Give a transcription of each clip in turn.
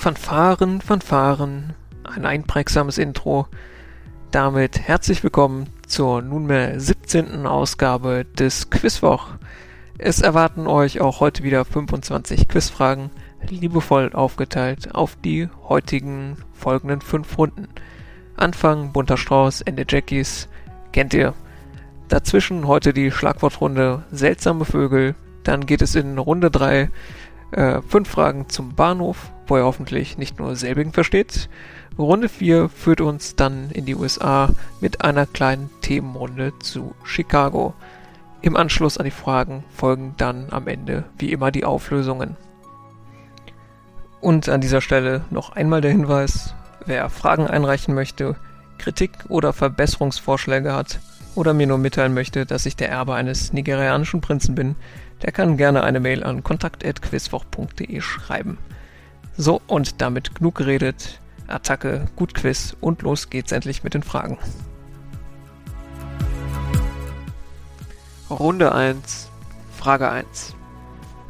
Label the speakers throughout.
Speaker 1: Fanfaren, Fanfaren, ein einprägsames Intro. Damit herzlich willkommen zur nunmehr 17. Ausgabe des Quizwoch. Es erwarten euch auch heute wieder 25 Quizfragen, liebevoll aufgeteilt auf die heutigen folgenden fünf Runden. Anfang bunter Strauß, Ende Jackies, kennt ihr. Dazwischen heute die Schlagwortrunde Seltsame Vögel. Dann geht es in Runde 3 äh, fünf Fragen zum Bahnhof, wo ihr hoffentlich nicht nur selbigen versteht. Runde 4 führt uns dann in die USA mit einer kleinen Themenrunde zu Chicago. Im Anschluss an die Fragen folgen dann am Ende wie immer die Auflösungen. Und an dieser Stelle noch einmal der Hinweis, wer Fragen einreichen möchte, Kritik oder Verbesserungsvorschläge hat oder mir nur mitteilen möchte, dass ich der Erbe eines nigerianischen Prinzen bin, der kann gerne eine Mail an kontakt.quizwoch.de schreiben. So, und damit genug geredet. Attacke, gut Quiz und los geht's endlich mit den Fragen. Runde 1, Frage 1.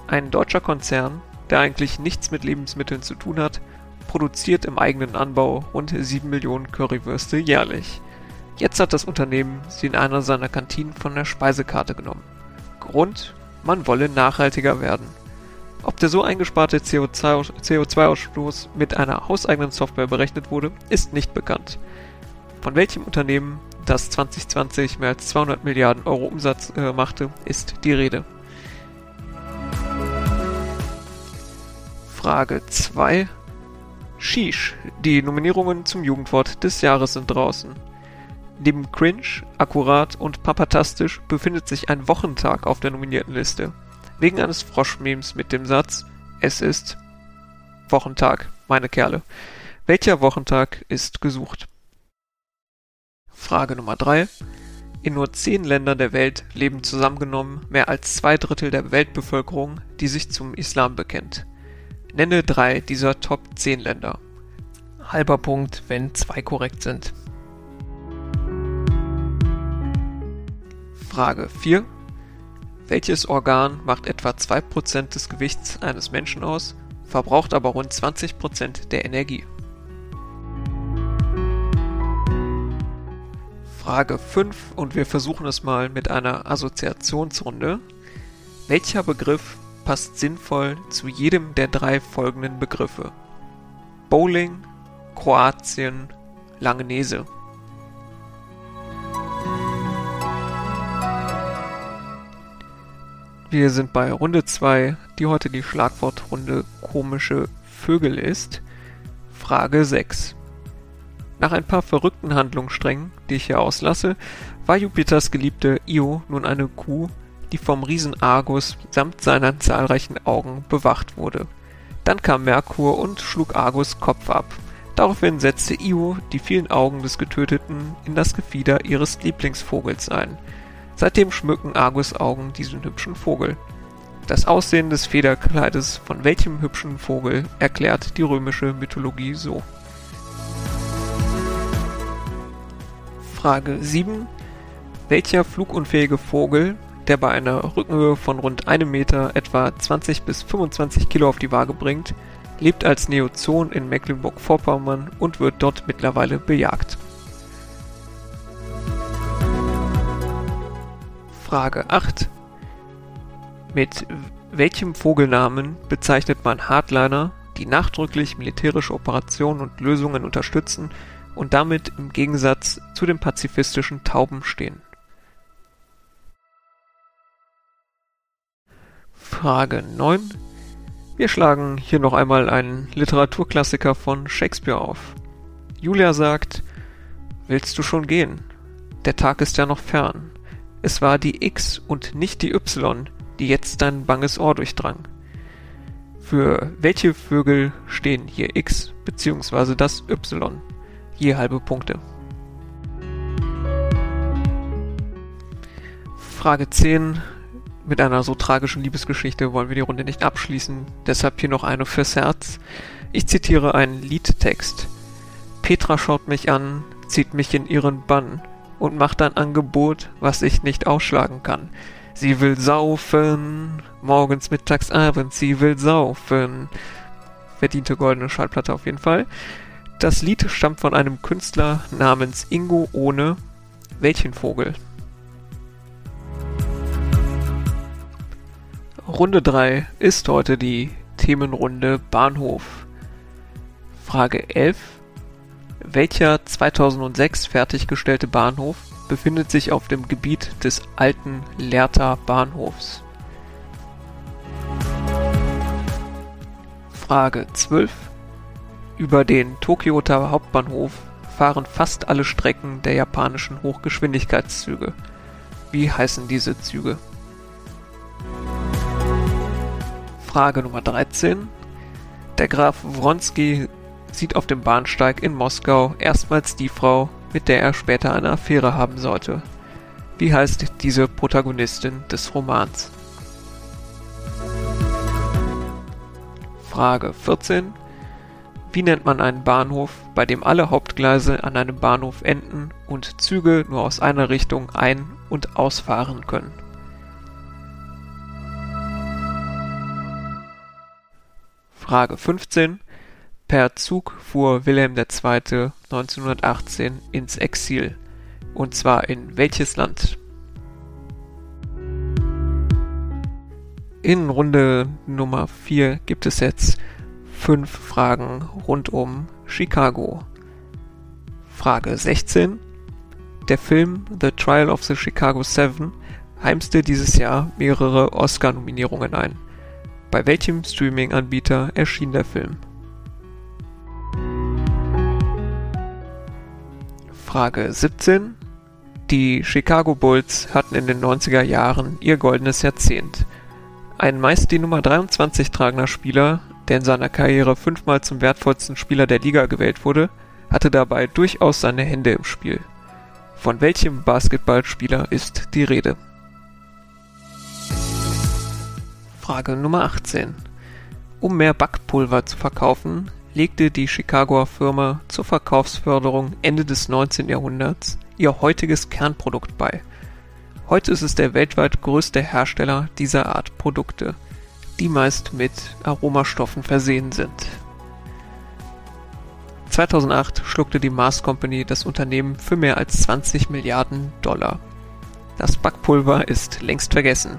Speaker 1: Ein deutscher Konzern, der eigentlich nichts mit Lebensmitteln zu tun hat, produziert im eigenen Anbau rund 7 Millionen Currywürste jährlich. Jetzt hat das Unternehmen sie in einer seiner Kantinen von der Speisekarte genommen. Grund, man wolle nachhaltiger werden. Ob der so eingesparte CO2-Ausstoß mit einer hauseigenen Software berechnet wurde, ist nicht bekannt. Von welchem Unternehmen, das 2020 mehr als 200 Milliarden Euro Umsatz äh, machte, ist die Rede. Frage 2. Sheesh. Die Nominierungen zum Jugendwort des Jahres sind draußen. Neben Cringe, Akkurat und Papatastisch befindet sich ein Wochentag auf der nominierten Liste. Wegen eines Froschmemes mit dem Satz Es ist Wochentag, meine Kerle. Welcher Wochentag ist gesucht? Frage Nummer 3. In nur zehn Ländern der Welt leben zusammengenommen mehr als zwei Drittel der Weltbevölkerung, die sich zum Islam bekennt. Nenne drei dieser Top 10 Länder. Halber Punkt, wenn zwei korrekt sind. Frage 4. Welches Organ macht etwa 2% des Gewichts eines Menschen aus, verbraucht aber rund 20% der Energie? Frage 5 und wir versuchen es mal mit einer Assoziationsrunde. Welcher Begriff passt sinnvoll zu jedem der drei folgenden Begriffe? Bowling, Kroatien, Langenese. Wir sind bei Runde 2, die heute die Schlagwortrunde komische Vögel ist. Frage 6. Nach ein paar verrückten Handlungssträngen, die ich hier auslasse, war Jupiters geliebte Io nun eine Kuh, die vom Riesen Argus samt seiner zahlreichen Augen bewacht wurde. Dann kam Merkur und schlug Argus Kopf ab. Daraufhin setzte Io die vielen Augen des Getöteten in das Gefieder ihres Lieblingsvogels ein – Seitdem schmücken Argus Augen diesen hübschen Vogel. Das Aussehen des Federkleides von welchem hübschen Vogel erklärt die römische Mythologie so. Frage 7. Welcher flugunfähige Vogel, der bei einer Rückenhöhe von rund einem Meter etwa 20 bis 25 Kilo auf die Waage bringt, lebt als Neozon in Mecklenburg-Vorpommern und wird dort mittlerweile bejagt? Frage 8. Mit welchem Vogelnamen bezeichnet man Hardliner, die nachdrücklich militärische Operationen und Lösungen unterstützen und damit im Gegensatz zu den pazifistischen Tauben stehen? Frage 9. Wir schlagen hier noch einmal einen Literaturklassiker von Shakespeare auf. Julia sagt, Willst du schon gehen? Der Tag ist ja noch fern. Es war die X und nicht die Y, die jetzt dein banges Ohr durchdrang. Für welche Vögel stehen hier X bzw. das Y? Je halbe Punkte. Frage 10. Mit einer so tragischen Liebesgeschichte wollen wir die Runde nicht abschließen, deshalb hier noch eine fürs Herz. Ich zitiere einen Liedtext. Petra schaut mich an, zieht mich in ihren Bann und macht ein Angebot, was ich nicht ausschlagen kann. Sie will saufen, morgens, mittags, abends, sie will saufen. verdiente goldene Schallplatte auf jeden Fall. Das Lied stammt von einem Künstler namens Ingo Ohne. Welchen Vogel? Runde 3 ist heute die Themenrunde Bahnhof. Frage 11. Welcher 2006 fertiggestellte Bahnhof befindet sich auf dem Gebiet des alten Lehrter Bahnhofs? Frage 12. Über den Tokyota Hauptbahnhof fahren fast alle Strecken der japanischen Hochgeschwindigkeitszüge. Wie heißen diese Züge? Frage Nummer 13. Der Graf Wronski sieht auf dem Bahnsteig in Moskau erstmals die Frau, mit der er später eine Affäre haben sollte. Wie heißt diese Protagonistin des Romans? Frage 14. Wie nennt man einen Bahnhof, bei dem alle Hauptgleise an einem Bahnhof enden und Züge nur aus einer Richtung ein- und ausfahren können? Frage 15. Per Zug fuhr Wilhelm II. 1918 ins Exil. Und zwar in welches Land? In Runde Nummer 4 gibt es jetzt fünf Fragen rund um Chicago. Frage 16. Der Film The Trial of the Chicago Seven heimste dieses Jahr mehrere Oscar-Nominierungen ein. Bei welchem Streaming-Anbieter erschien der Film? Frage 17. Die Chicago Bulls hatten in den 90er Jahren ihr goldenes Jahrzehnt. Ein meist die Nummer 23 tragender Spieler, der in seiner Karriere fünfmal zum wertvollsten Spieler der Liga gewählt wurde, hatte dabei durchaus seine Hände im Spiel. Von welchem Basketballspieler ist die Rede? Frage Nummer 18. Um mehr Backpulver zu verkaufen, legte die Chicagoer Firma zur Verkaufsförderung Ende des 19. Jahrhunderts ihr heutiges Kernprodukt bei. Heute ist es der weltweit größte Hersteller dieser Art Produkte, die meist mit Aromastoffen versehen sind. 2008 schluckte die Mars Company das Unternehmen für mehr als 20 Milliarden Dollar. Das Backpulver ist längst vergessen.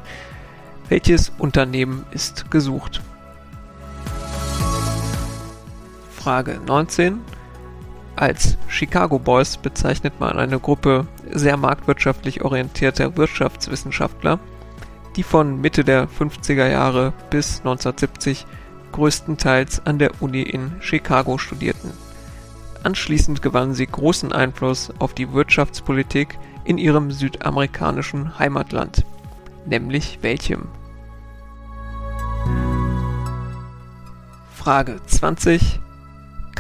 Speaker 1: Welches Unternehmen ist gesucht? Frage 19. Als Chicago Boys bezeichnet man eine Gruppe sehr marktwirtschaftlich orientierter Wirtschaftswissenschaftler, die von Mitte der 50er Jahre bis 1970 größtenteils an der Uni in Chicago studierten. Anschließend gewannen sie großen Einfluss auf die Wirtschaftspolitik in ihrem südamerikanischen Heimatland. Nämlich welchem? Frage 20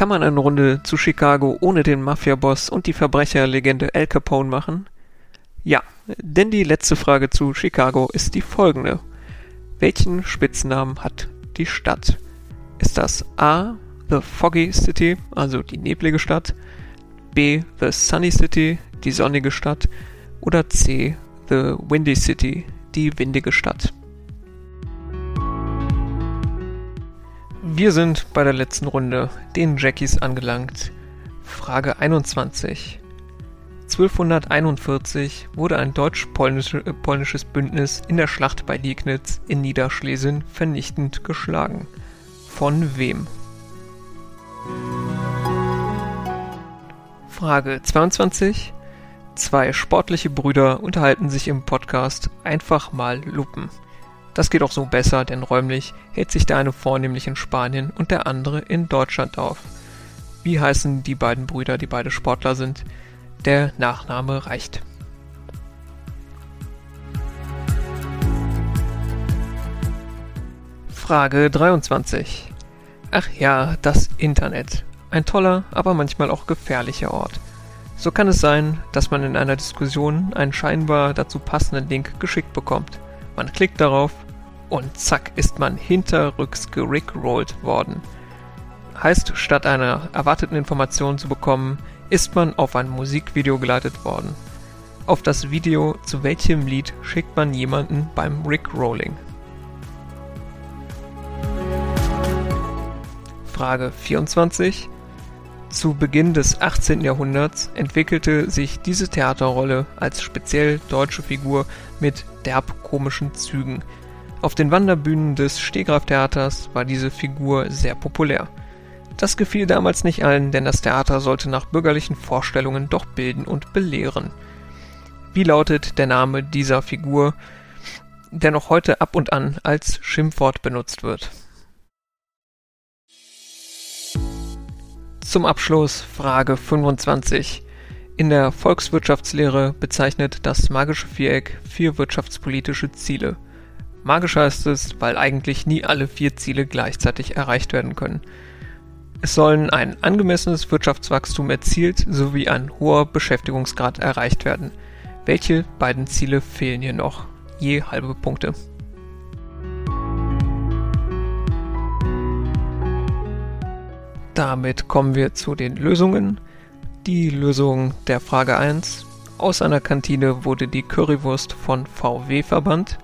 Speaker 1: kann man eine Runde zu Chicago ohne den Mafia-Boss und die Verbrecherlegende Al Capone machen? Ja, denn die letzte Frage zu Chicago ist die folgende. Welchen Spitznamen hat die Stadt? Ist das A. The Foggy City, also die neblige Stadt, B. The Sunny City, die sonnige Stadt oder C. The Windy City, die windige Stadt? Wir sind bei der letzten Runde, den Jackies, angelangt. Frage 21. 1241 wurde ein deutsch-polnisches Bündnis in der Schlacht bei Liegnitz in Niederschlesien vernichtend geschlagen. Von wem? Frage 22. Zwei sportliche Brüder unterhalten sich im Podcast Einfach mal Lupen. Das geht auch so besser, denn räumlich hält sich der eine vornehmlich in Spanien und der andere in Deutschland auf. Wie heißen die beiden Brüder, die beide Sportler sind? Der Nachname reicht. Frage 23. Ach ja, das Internet. Ein toller, aber manchmal auch gefährlicher Ort. So kann es sein, dass man in einer Diskussion einen scheinbar dazu passenden Link geschickt bekommt. Man klickt darauf und zack ist man hinterrücks gerickrollt worden. Heißt, statt einer erwarteten Information zu bekommen, ist man auf ein Musikvideo geleitet worden. Auf das Video zu welchem Lied schickt man jemanden beim Rickrolling? Frage 24. Zu Beginn des 18. Jahrhunderts entwickelte sich diese Theaterrolle als speziell deutsche Figur mit derb komischen Zügen. Auf den Wanderbühnen des Stehgreiftheaters war diese Figur sehr populär. Das gefiel damals nicht allen, denn das Theater sollte nach bürgerlichen Vorstellungen doch bilden und belehren. Wie lautet der Name dieser Figur, der noch heute ab und an als Schimpfwort benutzt wird? Zum Abschluss Frage 25. In der Volkswirtschaftslehre bezeichnet das magische Viereck vier wirtschaftspolitische Ziele. Magisch heißt es, weil eigentlich nie alle vier Ziele gleichzeitig erreicht werden können. Es sollen ein angemessenes Wirtschaftswachstum erzielt sowie ein hoher Beschäftigungsgrad erreicht werden. Welche beiden Ziele fehlen hier noch? Je halbe Punkte. Damit kommen wir zu den Lösungen. Die Lösung der Frage 1. Aus einer Kantine wurde die Currywurst von VW verbannt.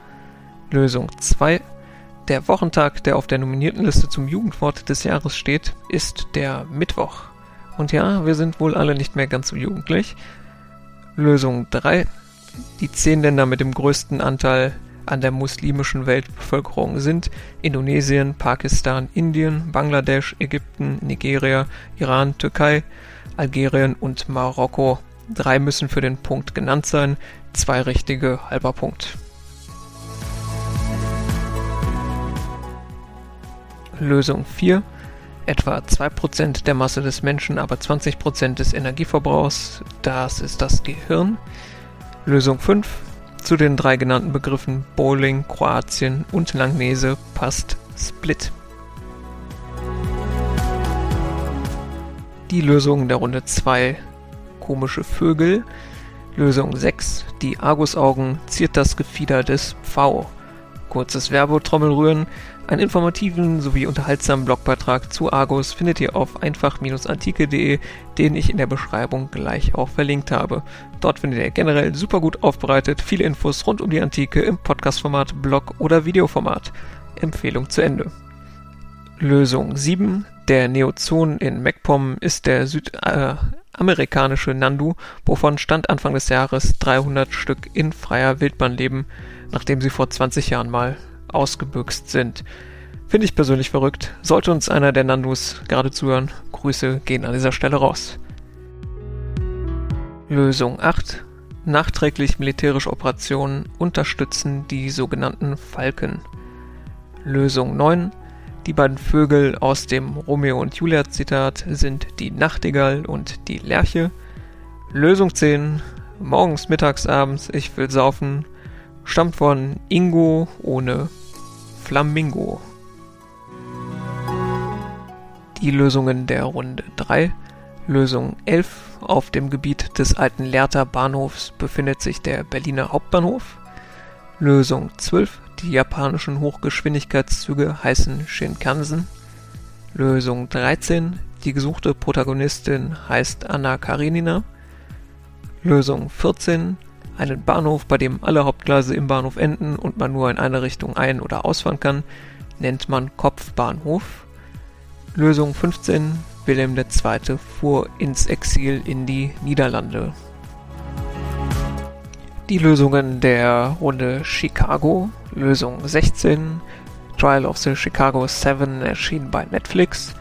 Speaker 1: Lösung 2. Der Wochentag, der auf der nominierten Liste zum Jugendwort des Jahres steht, ist der Mittwoch. Und ja, wir sind wohl alle nicht mehr ganz so jugendlich. Lösung 3. Die zehn Länder mit dem größten Anteil an der muslimischen Weltbevölkerung sind Indonesien, Pakistan, Indien, Bangladesch, Ägypten, Nigeria, Iran, Türkei, Algerien und Marokko. Drei müssen für den Punkt genannt sein, zwei richtige, halber Punkt. Lösung 4. Etwa 2% der Masse des Menschen, aber 20% des Energieverbrauchs, das ist das Gehirn. Lösung 5. Zu den drei genannten Begriffen Bowling, Kroatien und Langnese passt Split. Die Lösung der Runde 2 Komische Vögel. Lösung 6 Die Argusaugen ziert das Gefieder des Pfau. Kurzes Werbetrommelrühren. Einen informativen sowie unterhaltsamen Blogbeitrag zu Argus findet ihr auf einfach-antike.de, den ich in der Beschreibung gleich auch verlinkt habe. Dort findet ihr generell super gut aufbereitet viele Infos rund um die Antike im Podcastformat, Blog oder Videoformat. Empfehlung zu Ende. Lösung 7. Der Neozon in MacPom ist der südamerikanische äh, Nandu, wovon Stand Anfang des Jahres 300 Stück in freier Wildbahn leben, nachdem sie vor 20 Jahren mal ausgebüxt sind. Finde ich persönlich verrückt. Sollte uns einer der Nandus gerade zuhören, Grüße gehen an dieser Stelle raus. Lösung 8. Nachträglich militärische Operationen unterstützen die sogenannten Falken. Lösung 9. Die beiden Vögel aus dem Romeo und Julia Zitat sind die Nachtigall und die Lerche. Lösung 10. Morgens, mittags, abends, ich will saufen stammt von Ingo ohne Flamingo. Die Lösungen der Runde 3. Lösung 11. Auf dem Gebiet des alten Lehrter Bahnhofs befindet sich der Berliner Hauptbahnhof. Lösung 12. Die japanischen Hochgeschwindigkeitszüge heißen Shinkansen. Lösung 13. Die gesuchte Protagonistin heißt Anna Karenina. Lösung 14 einen Bahnhof, bei dem alle Hauptgleise im Bahnhof enden und man nur in eine Richtung ein- oder ausfahren kann, nennt man Kopfbahnhof. Lösung 15. Wilhelm II. fuhr ins Exil in die Niederlande. Die Lösungen der Runde Chicago. Lösung 16. Trial of the Chicago 7 erschien bei Netflix.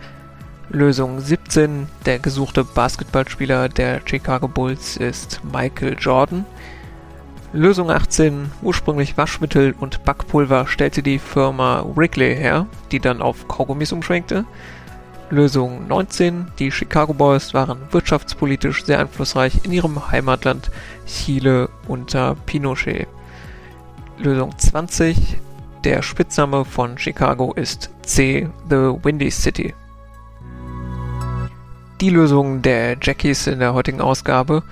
Speaker 1: Lösung 17. Der gesuchte Basketballspieler der Chicago Bulls ist Michael Jordan. Lösung 18, ursprünglich Waschmittel und Backpulver, stellte die Firma Wrigley her, die dann auf Kaugummis umschwenkte. Lösung 19, die Chicago Boys waren wirtschaftspolitisch sehr einflussreich in ihrem Heimatland Chile unter Pinochet. Lösung 20, der Spitzname von Chicago ist C, The Windy City. Die Lösung der Jackies in der heutigen Ausgabe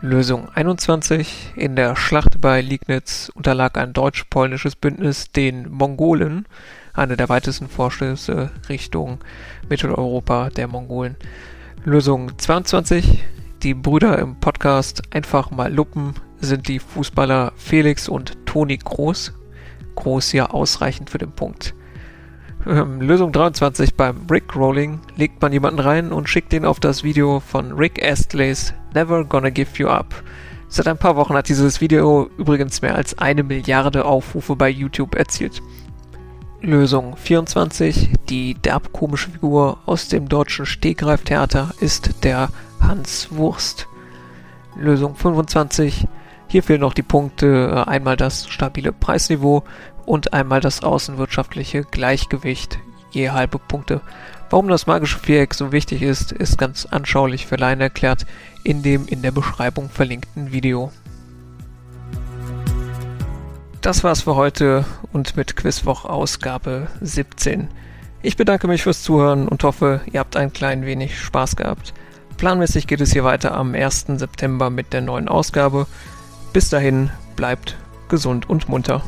Speaker 1: Lösung 21. In der Schlacht bei Liegnitz unterlag ein deutsch-polnisches Bündnis den Mongolen, eine der weitesten Vorstöße Richtung Mitteleuropa der Mongolen. Lösung 22. Die Brüder im Podcast Einfach mal Luppen sind die Fußballer Felix und Toni Groß. Groß ja ausreichend für den Punkt. Ähm, Lösung 23 beim Rickrolling legt man jemanden rein und schickt ihn auf das Video von Rick Astleys Never Gonna Give You Up. Seit ein paar Wochen hat dieses Video übrigens mehr als eine Milliarde Aufrufe bei YouTube erzielt. Lösung 24. Die derbkomische Figur aus dem deutschen Stegreiftheater ist der Hans Wurst. Lösung 25. Hier fehlen noch die Punkte, äh, einmal das stabile Preisniveau und einmal das außenwirtschaftliche Gleichgewicht, je halbe Punkte. Warum das magische Viereck so wichtig ist, ist ganz anschaulich für Laien erklärt in dem in der Beschreibung verlinkten Video. Das war's für heute und mit Quizwoch Ausgabe 17. Ich bedanke mich fürs Zuhören und hoffe, ihr habt ein klein wenig Spaß gehabt. Planmäßig geht es hier weiter am 1. September mit der neuen Ausgabe. Bis dahin, bleibt gesund und munter.